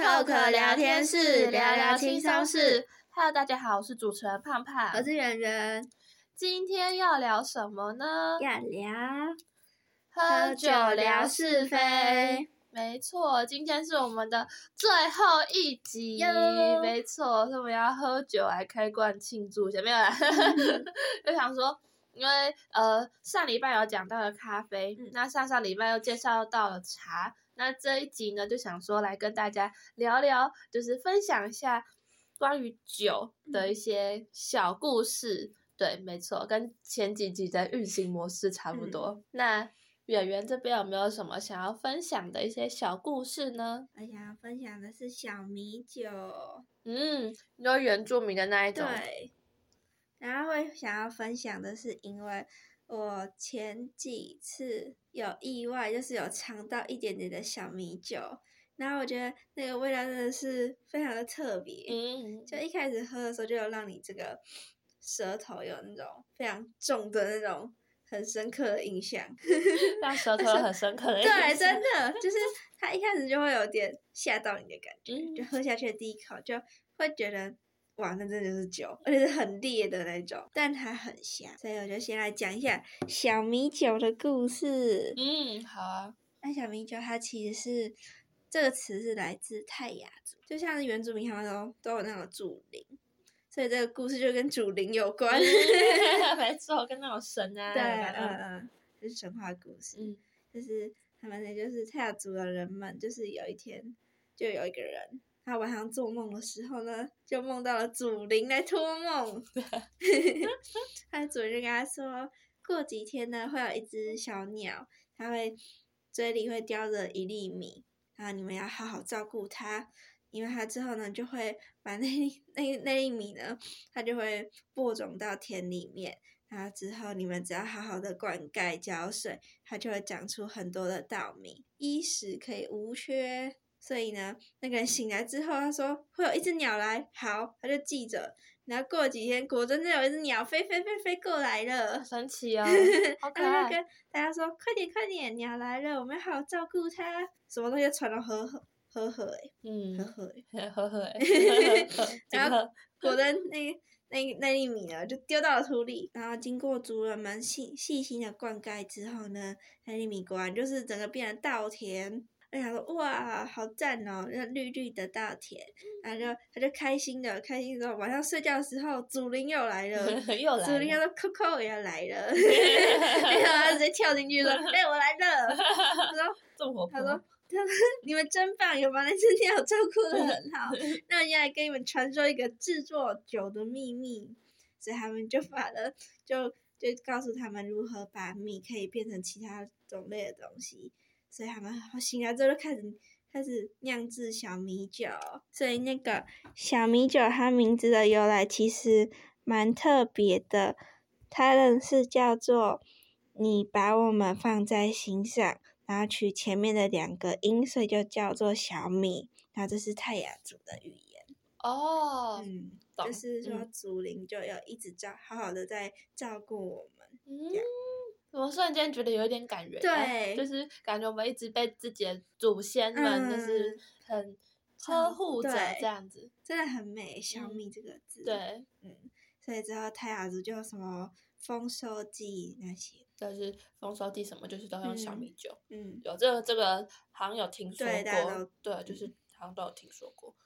Talk 聊天室，聊聊轻松事。Hello，大家好，我是主持人胖胖，我是圆圆。今天要聊什么呢？要聊喝酒聊是非。没错，今天是我们的最后一集。没错，所以我们要喝酒来开罐庆祝一下，没有啦。就想说，因为呃上礼拜有讲到了咖啡，嗯、那上上礼拜又介绍到了茶。那这一集呢，就想说来跟大家聊聊，就是分享一下关于酒的一些小故事。嗯、对，没错，跟前几集的运行模式差不多。嗯、那圆圆这边有没有什么想要分享的一些小故事呢？我想要分享的是小米酒。嗯，你说原住民的那一种。对。然后会想要分享的是，因为。我前几次有意外，就是有尝到一点点的小米酒，然后我觉得那个味道真的是非常的特别。嗯，就一开始喝的时候，就有让你这个舌头有那种非常重的那种很深刻的印象，让舌头很深刻的印象。对，真的就是它一开始就会有点吓到你的感觉，嗯、就喝下去的第一口就会觉得。哇，那真的就是酒，而且是很烈的那种，但它很香，所以我就先来讲一下小米酒的故事。嗯，好啊。那小米酒它其实是这个词是来自泰雅族，就像是原住民他们都都有那种祖灵，所以这个故事就跟祖灵有关。没错，跟那种神啊。对，嗯嗯，就是神话故事。嗯，就是他们那就是泰雅族的人们，就是有一天就有一个人。他晚上做梦的时候呢，就梦到了祖灵来托梦。他的祖灵跟他说，过几天呢，会有一只小鸟，它会嘴里会叼着一粒米，然后你们要好好照顾它，因为它之后呢，就会把那那那粒米呢，它就会播种到田里面，然后之后你们只要好好的灌溉浇水，它就会长出很多的稻米，衣食可以无缺。所以呢，那个人醒来之后，他说会有一只鸟来，好，他就记着。然后过几天，果真的有一只鸟飞飞飞飞过来了，神奇哦！好可爱。他就跟大家说：“快点快点，鸟来了，我们要好好照顾它。”什么东西传到河河河河哎，嗯，河河哎，河河哎。然后果真那那那粒米呢，就丢到了土里。然后经过族人们细细心的灌溉之后呢，那粒米果然就是整个变成稻田。哎，他说哇，好赞哦，那绿绿的稻田，然后就他就开心的，开心之后晚上睡觉的时候，祖灵又来了，又来了，祖灵要说扣扣 也要来了，然后他直接跳进去说，哎，我来了，他说这么活泼，他说他说你们真棒，有把那只鸟照顾的很好，那我现在跟你们传授一个制作酒的秘密，所以他们就把了，就就告诉他们如何把米可以变成其他种类的东西。所以他们醒来之后就开始开始酿制小米酒，所以那个小米酒它名字的由来其实蛮特别的，它的是叫做你把我们放在心上，然后取前面的两个音，所以就叫做小米，然后这是泰雅族的语言。哦，嗯，就是说祖灵就要一直照好好的在照顾我们，嗯。我瞬间觉得有点感人，对，就是感觉我们一直被自己的祖先们就是很呵护着这样子，真的很美。小米这个字，对，嗯，所以之后泰雅族就什么丰收季那些，就是丰收季什么，就是都用小米酒，嗯，有这个这个好像有听说过，对，就是。好像都有听说过，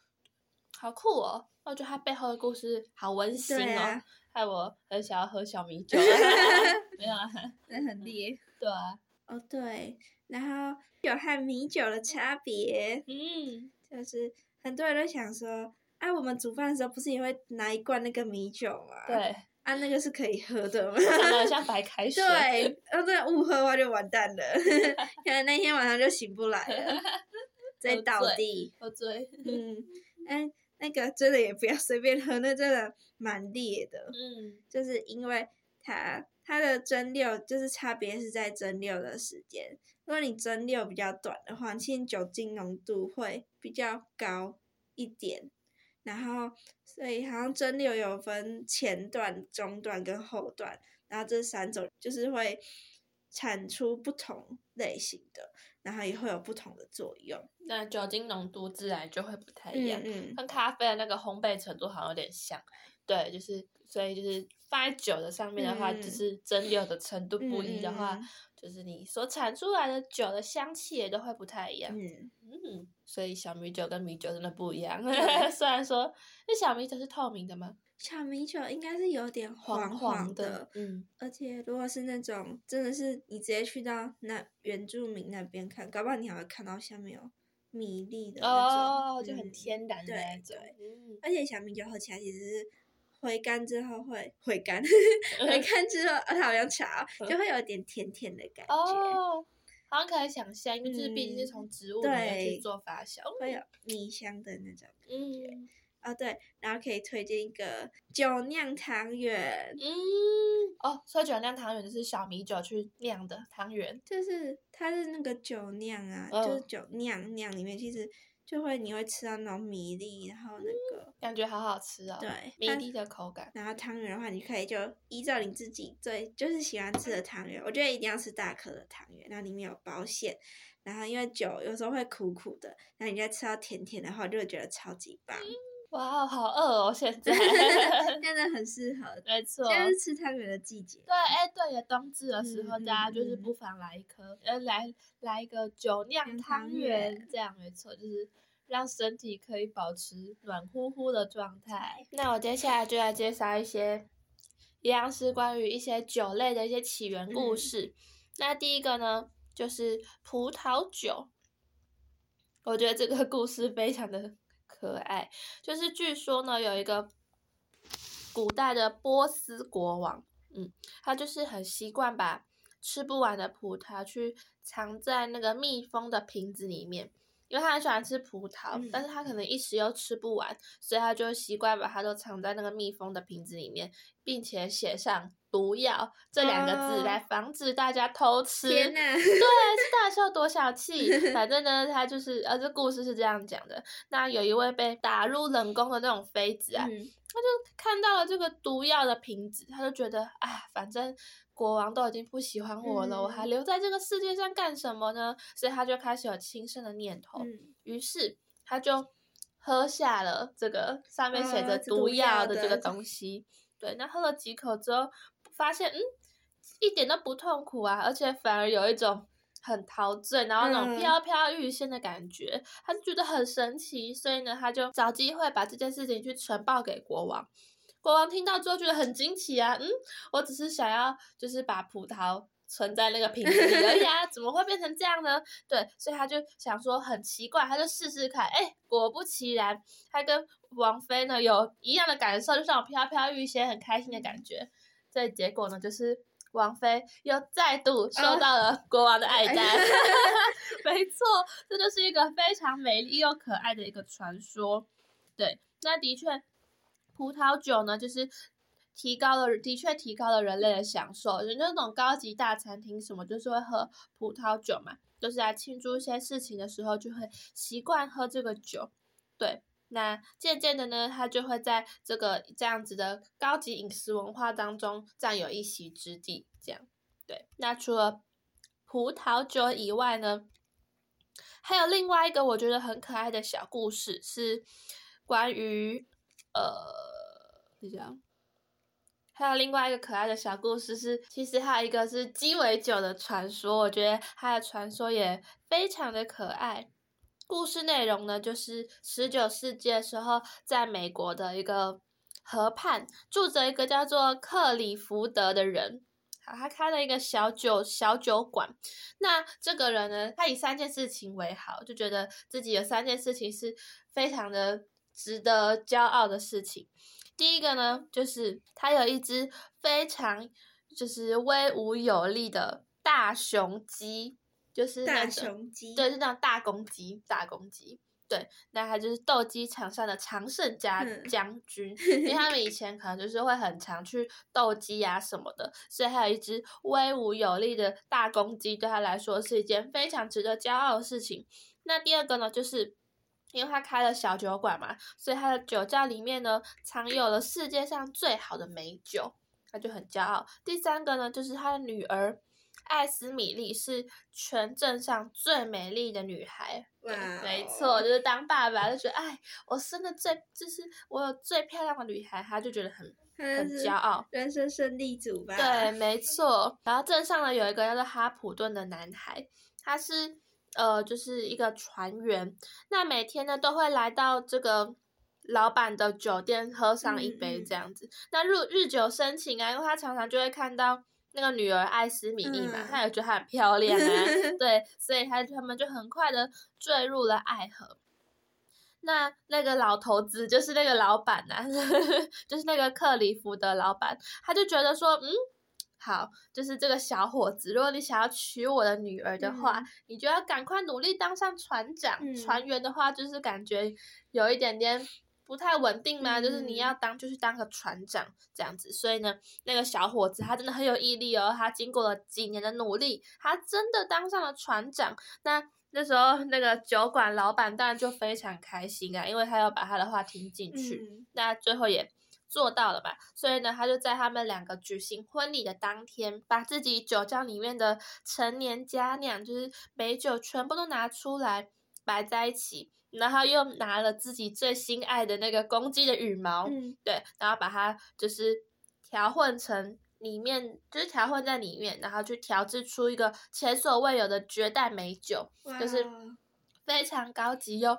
好酷哦！我觉得它背后的故事好温馨哦。害我很想要喝小米酒，没有啊，那很烈。对啊。哦对，然后酒和米酒的差别，嗯，就是很多人都想说，啊，我们煮饭的时候不是也会拿一罐那个米酒吗？对。啊，那个是可以喝的吗？像白开水。对，要这样误喝的话就完蛋了，可能那天晚上就醒不来了，再倒地。喝醉。嗯，哎。那个真的也不要随便喝，那真的蛮烈的。嗯，就是因为它它的蒸馏就是差别是在蒸馏的时间。如果你蒸馏比较短的话，其实酒精浓度会比较高一点。然后，所以好像蒸馏有分前段、中段跟后段，然后这三种就是会产出不同类型的。然后也会有不同的作用。那酒精浓度自然就会不太一样，嗯，嗯，跟咖啡的那个烘焙程度好像有点像。对，就是所以就是放在酒的上面的话，就、嗯、是蒸馏的程度不一的话，嗯、就是你所产出来的酒的香气也都会不太一样。嗯嗯，所以小米酒跟米酒真的不一样。虽然说那小米酒是透明的吗？小米酒应该是有点黄黄的，嗯，而且如果是那种真的是你直接去到那原住民那边看，搞不好你还会看到下面有米粒的那种，哦，就很天然的那种。对，嗯、而且小米酒喝起来其实是。回甘之后会回甘，回甘之后它好像茶，就会有点甜甜的感觉。哦，好像可以想象，因为就是毕竟是从植物里面去做发酵，会有米香的那种感觉。嗯，哦对，然后可以推荐一个酒酿汤圆。嗯，哦，所以酒酿汤圆就是小米酒去酿的汤圆，就是它是那个酒酿啊，哦、就是酒酿酿里面其实。就会你会吃到那种米粒，然后那个、嗯、感觉好好吃哦。对，米粒的口感。然后汤圆的话，你可以就依照你自己最就是喜欢吃的汤圆，我觉得一定要吃大颗的汤圆，然后里面有包馅。然后因为酒有时候会苦苦的，然后你再吃到甜甜的话，就会觉得超级棒。哇，好饿哦！现在 现在很适合，没错，现在是吃汤圆的季节。对，哎，对了冬至的时候，大家就是不妨来一颗，呃，来来一个酒酿汤圆，这样没错，就是让身体可以保持暖乎乎的状态。那我接下来就来介绍一些，一样是关于一些酒类的一些起源故事。那第一个呢，就是葡萄酒。我觉得这个故事非常的。可爱，就是据说呢，有一个古代的波斯国王，嗯，他就是很习惯把吃不完的葡萄去藏在那个密封的瓶子里面，因为他很喜欢吃葡萄，嗯、但是他可能一时又吃不完，所以他就习惯把它都藏在那个密封的瓶子里面，并且写上。毒药这两个字来防止大家偷吃，天哪对，是大家多小气。反正呢，他就是，呃，这故事是这样讲的。那有一位被打入冷宫的那种妃子啊，嗯、他就看到了这个毒药的瓶子，他就觉得，啊，反正国王都已经不喜欢我了，嗯、我还留在这个世界上干什么呢？所以他就开始有轻生的念头。嗯、于是他就喝下了这个上面写着毒药的这个东西。哦、对，那喝了几口之后。发现嗯，一点都不痛苦啊，而且反而有一种很陶醉，然后那种飘飘欲仙的感觉，嗯、他就觉得很神奇，所以呢，他就找机会把这件事情去呈报给国王。国王听到之后觉得很惊奇啊，嗯，我只是想要就是把葡萄存在那个瓶子里而已啊，怎么会变成这样呢？对，所以他就想说很奇怪，他就试试看，哎，果不其然，他跟王妃呢有一样的感受，就像我飘飘欲仙，很开心的感觉。嗯所以结果呢，就是王妃又再度收到了国王的爱戴。Oh. 没错，这就是一个非常美丽又可爱的一个传说。对，那的确，葡萄酒呢，就是提高了，的确提高了人类的享受。就那种高级大餐厅什么，就是会喝葡萄酒嘛，就是来庆祝一些事情的时候，就会习惯喝这个酒。对。那渐渐的呢，他就会在这个这样子的高级饮食文化当中占有一席之地。这样，对。那除了葡萄酒以外呢，还有另外一个我觉得很可爱的小故事，是关于呃，是这样。还有另外一个可爱的小故事是，其实还有一个是鸡尾酒的传说，我觉得它的传说也非常的可爱。故事内容呢，就是十九世纪的时候，在美国的一个河畔，住着一个叫做克里福德的人。好，他开了一个小酒小酒馆。那这个人呢，他以三件事情为好，就觉得自己有三件事情是非常的值得骄傲的事情。第一个呢，就是他有一只非常就是威武有力的大雄鸡。就是那大雄鸡，对，是那种大公鸡，大公鸡，对，那他就是斗鸡场上的常胜家将军，嗯、因为他们以前可能就是会很常去斗鸡啊什么的，所以还有一只威武有力的大公鸡，对他来说是一件非常值得骄傲的事情。那第二个呢，就是因为他开了小酒馆嘛，所以他的酒窖里面呢藏有了世界上最好的美酒，他就很骄傲。第三个呢，就是他的女儿。艾斯米莉是全镇上最美丽的女孩。没错，就是当爸爸就觉得，哎，我生的最就是我有最漂亮的女孩，他就觉得很很骄傲，人生胜利组吧？对，没错。然后镇上呢有一个叫做哈普顿的男孩，他是呃就是一个船员，那每天呢都会来到这个老板的酒店喝上一杯这样子。嗯、那日日久生情啊，因为他常常就会看到。那个女儿艾斯米莉嘛，他、嗯、也觉得她很漂亮啊，对，所以他他们就很快的坠入了爱河。那那个老头子就是那个老板呐、啊，就是那个克里夫的老板，他就觉得说，嗯，好，就是这个小伙子，如果你想要娶我的女儿的话，嗯、你就要赶快努力当上船长、嗯。船员的话，就是感觉有一点点。不太稳定嘛，就是你要当就是当个船长这样子，所以呢，那个小伙子他真的很有毅力哦，他经过了几年的努力，他真的当上了船长。那那时候那个酒馆老板当然就非常开心啊，因为他要把他的话听进去，嗯，那最后也做到了吧。所以呢，他就在他们两个举行婚礼的当天，把自己酒窖里面的陈年佳酿，就是美酒全部都拿出来摆在一起。然后又拿了自己最心爱的那个公鸡的羽毛，嗯，对，然后把它就是调混成里面，就是调混在里面，然后去调制出一个前所未有的绝代美酒，就是非常高级又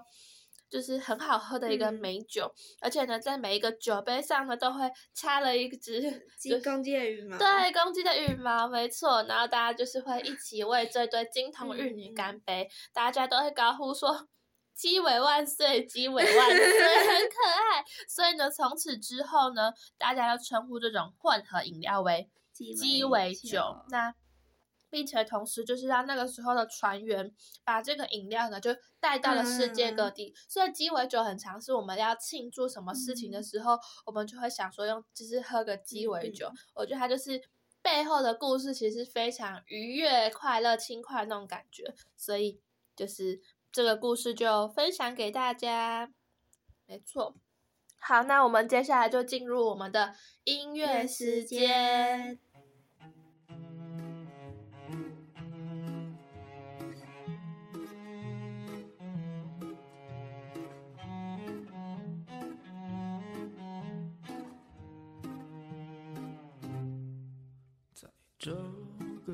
就是很好喝的一个美酒，嗯，而且呢，在每一个酒杯上呢都会插了一只鸡公鸡的羽毛，对，公鸡的羽毛，没错，然后大家就是会一起为这对金童玉女干杯，嗯，大家都会高呼说。鸡尾万岁，鸡尾万岁，很可爱。所以呢，从此之后呢，大家要称呼这种混合饮料为鸡尾酒。那并且同时就是让那个时候的船员把这个饮料呢就带到了世界各地。嗯、所以鸡尾酒很常是我们要庆祝什么事情的时候，嗯、我们就会想说用就是喝个鸡尾酒、嗯。我觉得它就是背后的故事其实非常愉悦、快乐、轻快那种感觉。所以就是。这个故事就分享给大家，没错。好，那我们接下来就进入我们的音乐时间。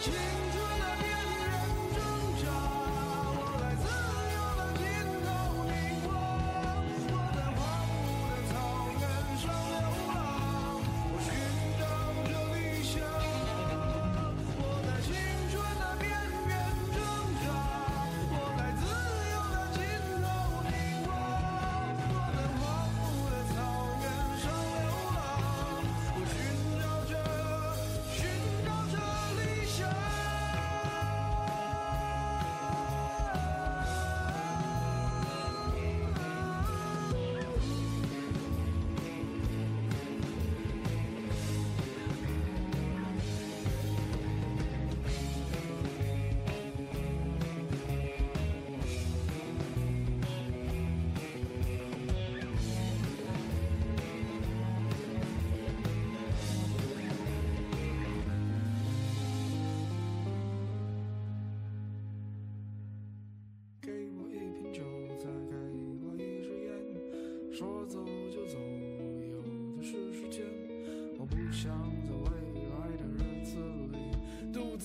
说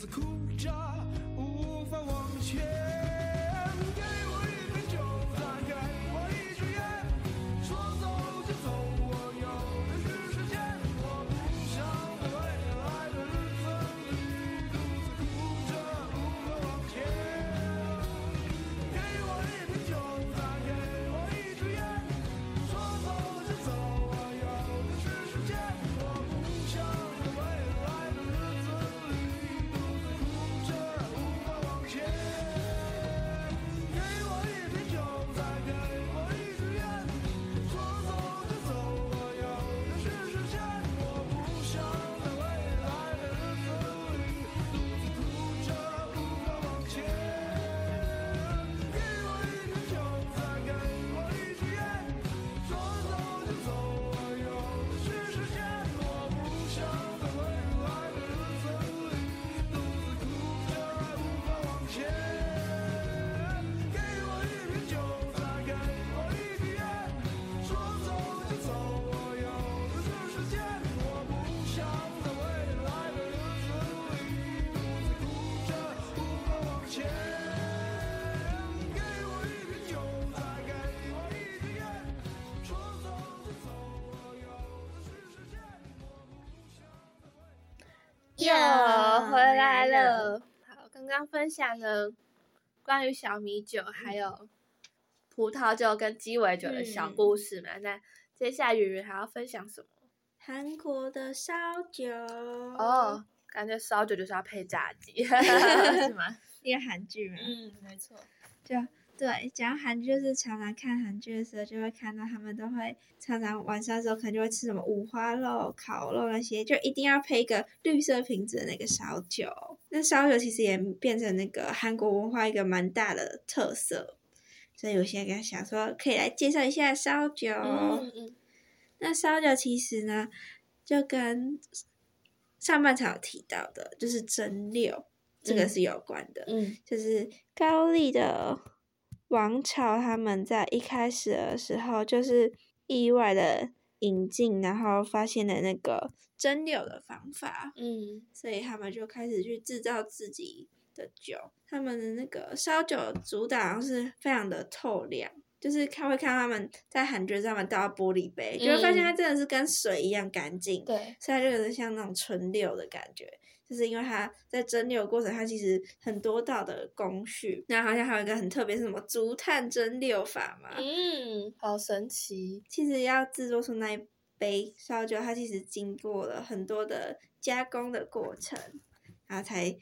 里独回来了。好，刚刚分享了关于小米酒，还有葡萄酒跟鸡尾酒的小故事嘛。嗯、那接下来云云还要分享什么？韩国的烧酒。哦，感觉烧酒就是要配炸鸡，是吗？一个韩剧嘛。嗯，没错。就。对，讲韩剧就是常常看韩剧的时候，就会看到他们都会常常晚上的时候可能就会吃什么五花肉、烤肉那些，就一定要配一个绿色瓶子的那个烧酒。那烧酒其实也变成那个韩国文化一个蛮大的特色，所以我现在跟他想说，可以来介绍一下烧酒。嗯嗯。那烧酒其实呢，就跟上半场有提到的，就是蒸馏，这个是有关的。嗯。就是高丽的。王朝他们在一开始的时候就是意外的引进，然后发现了那个蒸馏的方法，嗯，所以他们就开始去制造自己的酒。他们的那个烧酒主打是非常的透亮，就是看会看到他们在韩剧上面倒到玻璃杯，就会发现它真的是跟水一样干净，对，所以它就有点像那种纯馏的感觉。就是因为它在蒸馏过程，它其实很多道的工序。那好像还有一个很特别，是什么竹炭蒸馏法嘛？嗯，好神奇。其实要制作出那一杯烧酒，它其实经过了很多的加工的过程，然后才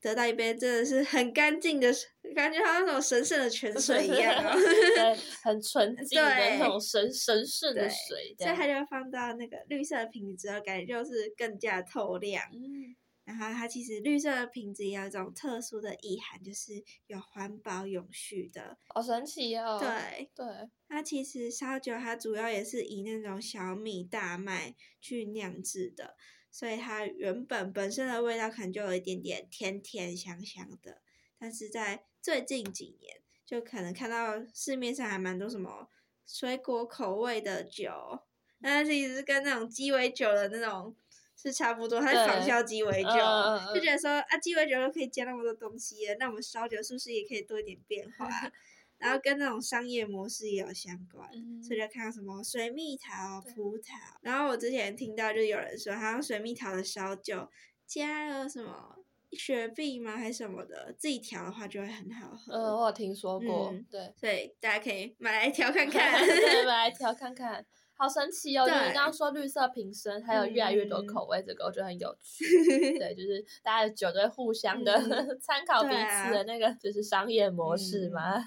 得到一杯真的是很干净的，感觉好像那种神圣的泉水一样哦。对，很纯 净的那种神神圣的水。所以它就放到那个绿色的瓶子之后，感觉就是更加透亮。嗯。然后它其实绿色的瓶子也有一种特殊的意涵，就是有环保永续的，好神奇哦！对对，它其实烧酒它主要也是以那种小米、大麦去酿制的，所以它原本本身的味道可能就有一点点甜甜香香的，但是在最近几年，就可能看到市面上还蛮多什么水果口味的酒，那其实是跟那种鸡尾酒的那种。是差不多，它是仿效鸡尾酒，嗯、就觉得说啊，鸡尾酒都可以加那么多东西了，那我们烧酒是不是也可以多一点变化？然后跟那种商业模式也有相关，嗯、所以就看到什么水蜜桃、葡萄。然后我之前听到就有人说，好像水蜜桃的烧酒加了什么雪碧吗，还是什么的，自己调的话就会很好喝。嗯，我有听说过，嗯、对，所以大家可以买来调看看，买来调看看。好神奇哦！就是你刚刚说绿色瓶身，还有越来越多口味，这个我觉得很有趣。对，就是大家的酒都会互相的 参考彼此的那个，就是商业模式嘛。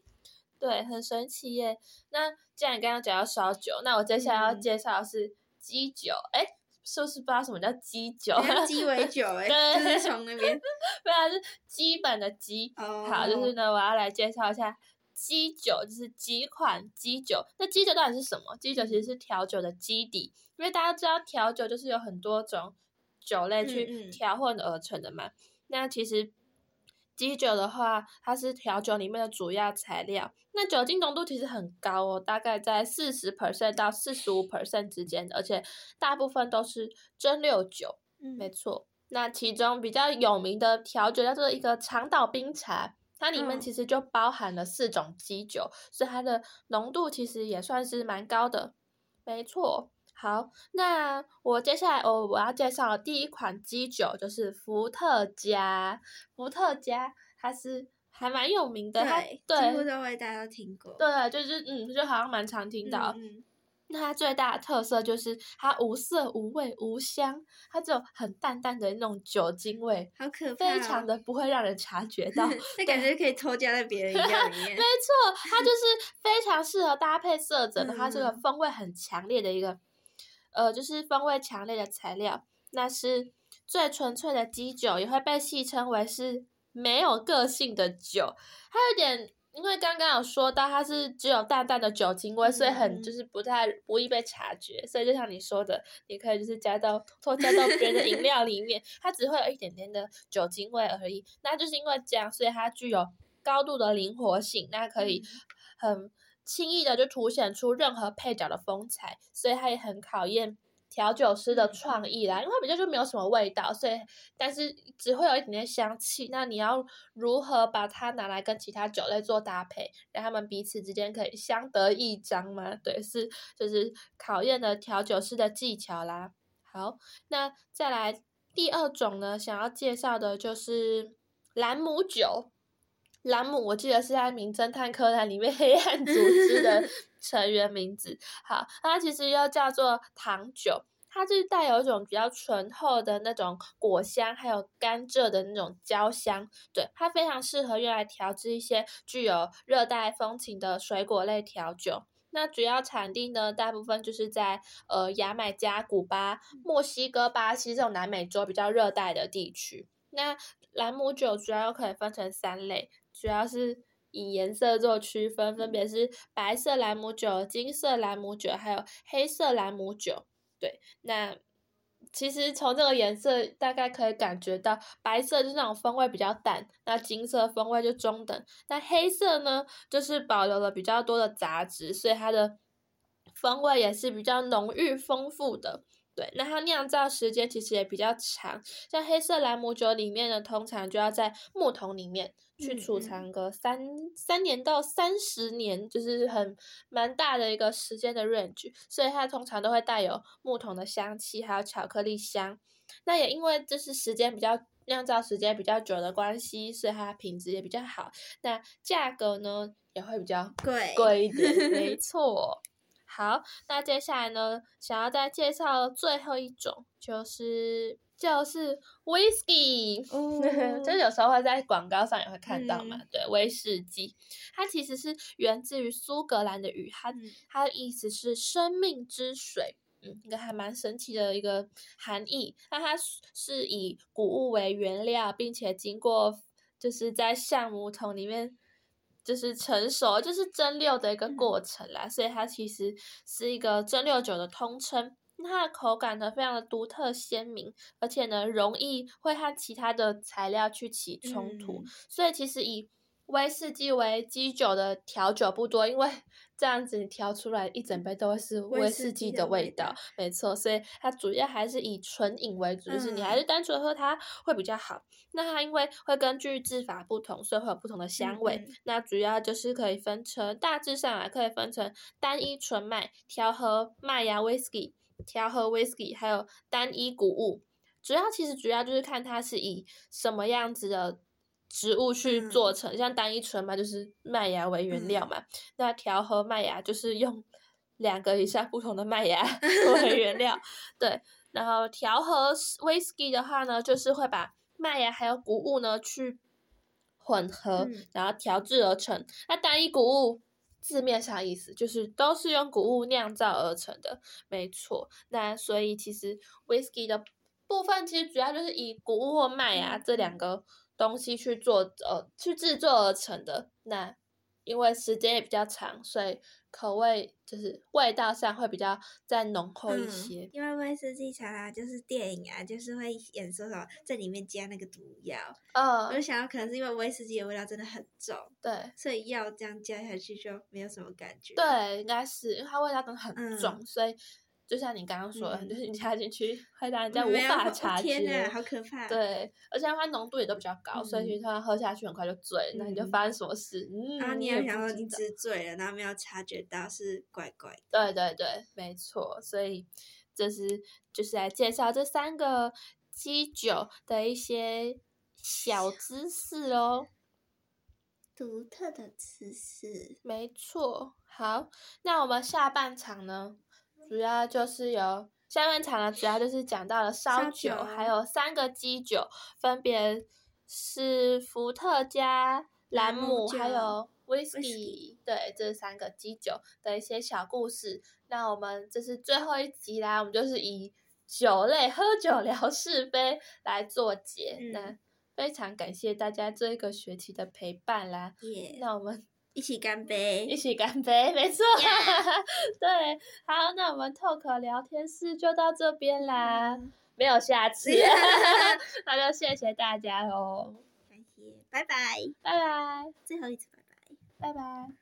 对，很神奇耶。那既然刚刚讲到烧酒，那我接下来要介绍的是鸡酒。哎，是不是不知道什么叫鸡酒？鸡尾酒哎，对，就是从那边。对啊，是基本的基。好，就是呢，我要来介绍一下。基酒就是几款基酒，那基酒到底是什么？基酒其实是调酒的基底，因为大家知道调酒就是有很多种酒类去调混而成的嘛。嗯嗯，那其实基酒的话，它是调酒里面的主要材料。那酒精浓度其实很高哦，大概在四十 percent 到四十五 percent 之间，而且大部分都是蒸馏酒。嗯，没错。那其中比较有名的调酒叫做一个长岛冰茶。它里面其实就包含了四种基酒，嗯、所以它的浓度其实也算是蛮高的。没错，好，那我接下来我我要介绍的第一款基酒就是伏特加。伏特加它是还蛮有名的，对，对几乎都会大家都听过。对，就是嗯，就好像蛮常听到。嗯嗯那它最大的特色就是它无色、无味、无香，它只有很淡淡的那种酒精味，好可怕，非常的不会让人察觉 到。那感觉可以偷加在别人 饮料里面。没错，它就是非常适合搭配色 泽的，它这个风味很强烈的一个，呃，就是风味强烈的材料。那是最纯粹的基酒，也会被戏称为是没有个性的酒，它有点。因为刚刚有说到它是只有淡淡的酒精味，所以很就是不太不易被察觉，所以就像你说的，你可以就是加到偷加到别人的饮料里面，它只会有一点点的酒精味而已。那就是因为这样，所以它具有高度的灵活性，那可以很轻易的就凸显出任何配角的风采，所以它也很考验。调酒师的创意啦，因为它比较就没有什么味道，所以但是只会有一点点香气。那你要如何把它拿来跟其他酒类做搭配，让他们彼此之间可以相得益彰吗？对，是就是考验的调酒师的技巧啦。好，那再来第二种呢，想要介绍的就是兰姆酒。兰姆，我记得是在《名侦探柯南》里面黑暗组织的 成员名字。好，它其实又叫做糖酒，它就是带有一种比较醇厚的那种果香，还有甘蔗的那种焦香。对，它非常适合用来调制一些具有热带风情的水果类调酒。那主要产地呢，大部分就是在呃牙买加、古巴、墨西哥、巴西这种南美洲比较热带的地区。那兰姆酒主要可以分成三类。主要是以颜色做区分，分别是白色兰姆酒、金色兰姆酒，还有黑色兰姆酒。对，那其实从这个颜色大概可以感觉到，白色就是那种风味比较淡，那金色风味就中等，那黑色呢，就是保留了比较多的杂质，所以它的风味也是比较浓郁丰富的。对，那它酿造时间其实也比较长，像黑色兰姆酒里面呢，通常就要在木桶里面。去储藏个三、嗯、三年到三十年，就是很蛮大的一个时间的 range，所以它通常都会带有木桶的香气，还有巧克力香。那也因为就是时间比较酿造时间比较久的关系，所以它品质也比较好。那价格呢也会比较贵贵一点，没错。好，那接下来呢，想要再介绍最后一种就是。就是威士忌，就是有时候会在广告上也会看到嘛。嗯、对，威士忌，它其实是源自于苏格兰的语，它、嗯、它的意思是生命之水，嗯，一个还蛮神奇的一个含义。那它是以谷物为原料，并且经过就是在橡木桶里面就是成熟，就是蒸馏的一个过程啦，嗯、所以它其实是一个蒸馏酒的通称。它的口感呢，非常的独特鲜明，而且呢，容易会和其他的材料去起冲突，嗯、所以其实以威士忌为基酒的调酒不多，因为这样子你调出来一整杯都会是威士忌的味道，没错。所以它主要还是以纯饮为主，就是你还是单纯喝它会比较好。那它因为会根据制法不同，所以会有不同的香味。那主要就是可以分成，大致上来可以分成单一纯麦、调和麦芽威士忌、调和威士忌，还有单一谷物。主要其实主要就是看它是以什么样子的。植物去做成，像单一纯嘛就是麦芽为原料嘛，嗯、那调和麦芽就是用 两个以上不同的麦芽 为原料，对，然后调和威士忌的话呢，就是会把麦芽还有谷物呢去混合，嗯、然后调制而成。那单一谷物字面上意思就是都是用谷物酿造而成的，没错。那所以其实威士忌的部分其实主要就是以谷物或麦芽这两个。东西去做呃去制作而成的，那因为时间也比较长，所以口味就是味道上会比较再浓厚一些。嗯、因为威士忌常常就是电影啊，就是会演说什么在里面加那个毒药，嗯，我就想到可能是因为威士忌的味道真的很重，对，所以药这样加下去就没有什么感觉。对，应该是因为它味道真的很重，嗯、所以。就像你刚刚说的，嗯、就是你加进去会让人家无法察觉，天哪，好可怕！对，而且它浓度也都比较高，嗯、所以其实它喝下去很快就醉，那、嗯、你就发生什么事？嗯，然后你也想说你只醉了，然后没有察觉到是怪怪的。对对对，没错。所以这是就是来介绍这三个基酒的一些小知识哦，独特的知识。没错。好，那我们下半场呢？主要就是有下半场呢，主要就是讲到了烧酒，酒还有三个基酒，分别是伏特加、兰姆还有威士忌。对，这三个基酒的一些小故事。那我们这是最后一集啦，我们就是以酒类喝酒聊是非来做结。嗯、那非常感谢大家这一个学期的陪伴啦。那我们。一起干杯！一起干杯，没错。对，好，那我们 Talk 聊天室就到这边啦，嗯、没有下次。那就谢谢大家喽，感谢，拜拜，拜拜，最后一次拜拜，拜拜。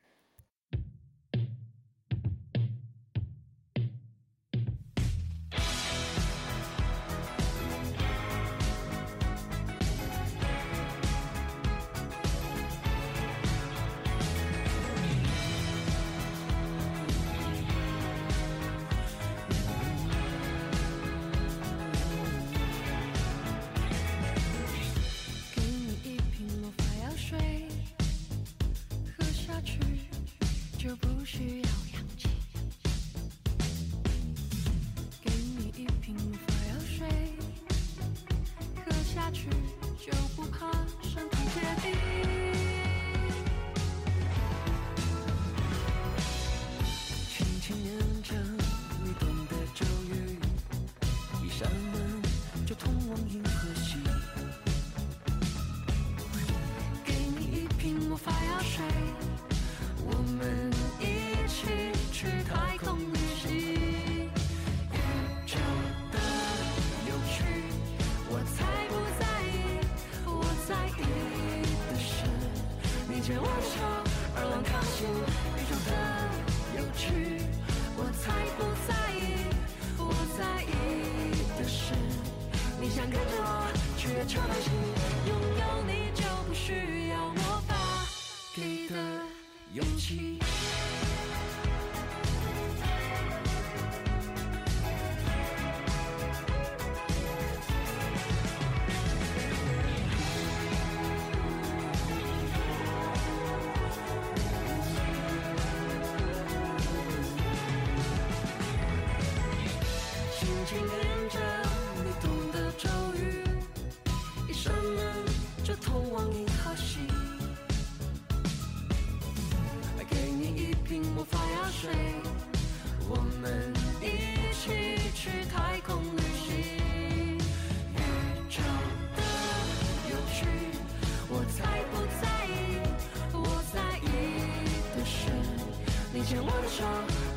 我的手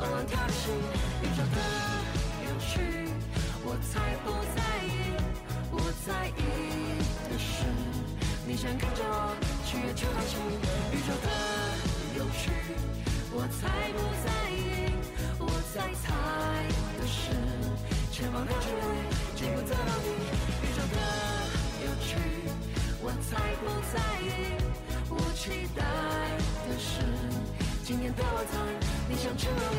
偶尔跳的心宇宙的有趣我才不在意我在意的是你想跟着我去月球谈心宇宙的有趣我才不在意我在猜的是前方的距离不步到你宇宙的有趣我才不在意我期待的是今天的晚餐，你想去哪里？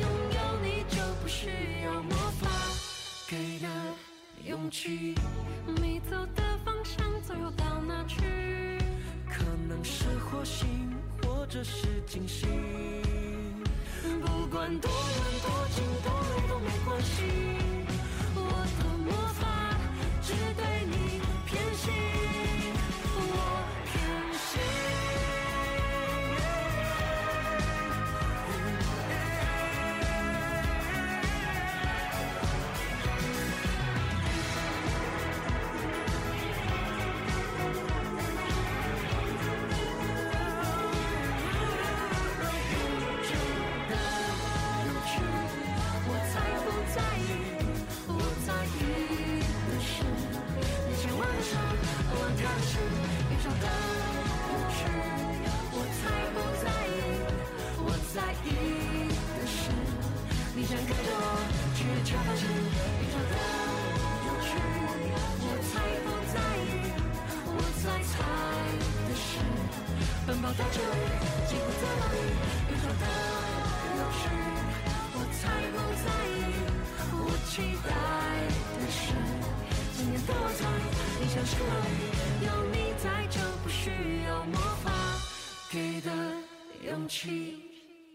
拥有你就不需要魔法给的勇气。你走的方向，最后到哪去？可能是火星，或者是金星。不管多远多近，多累都没关系。我的魔法只对你偏心。我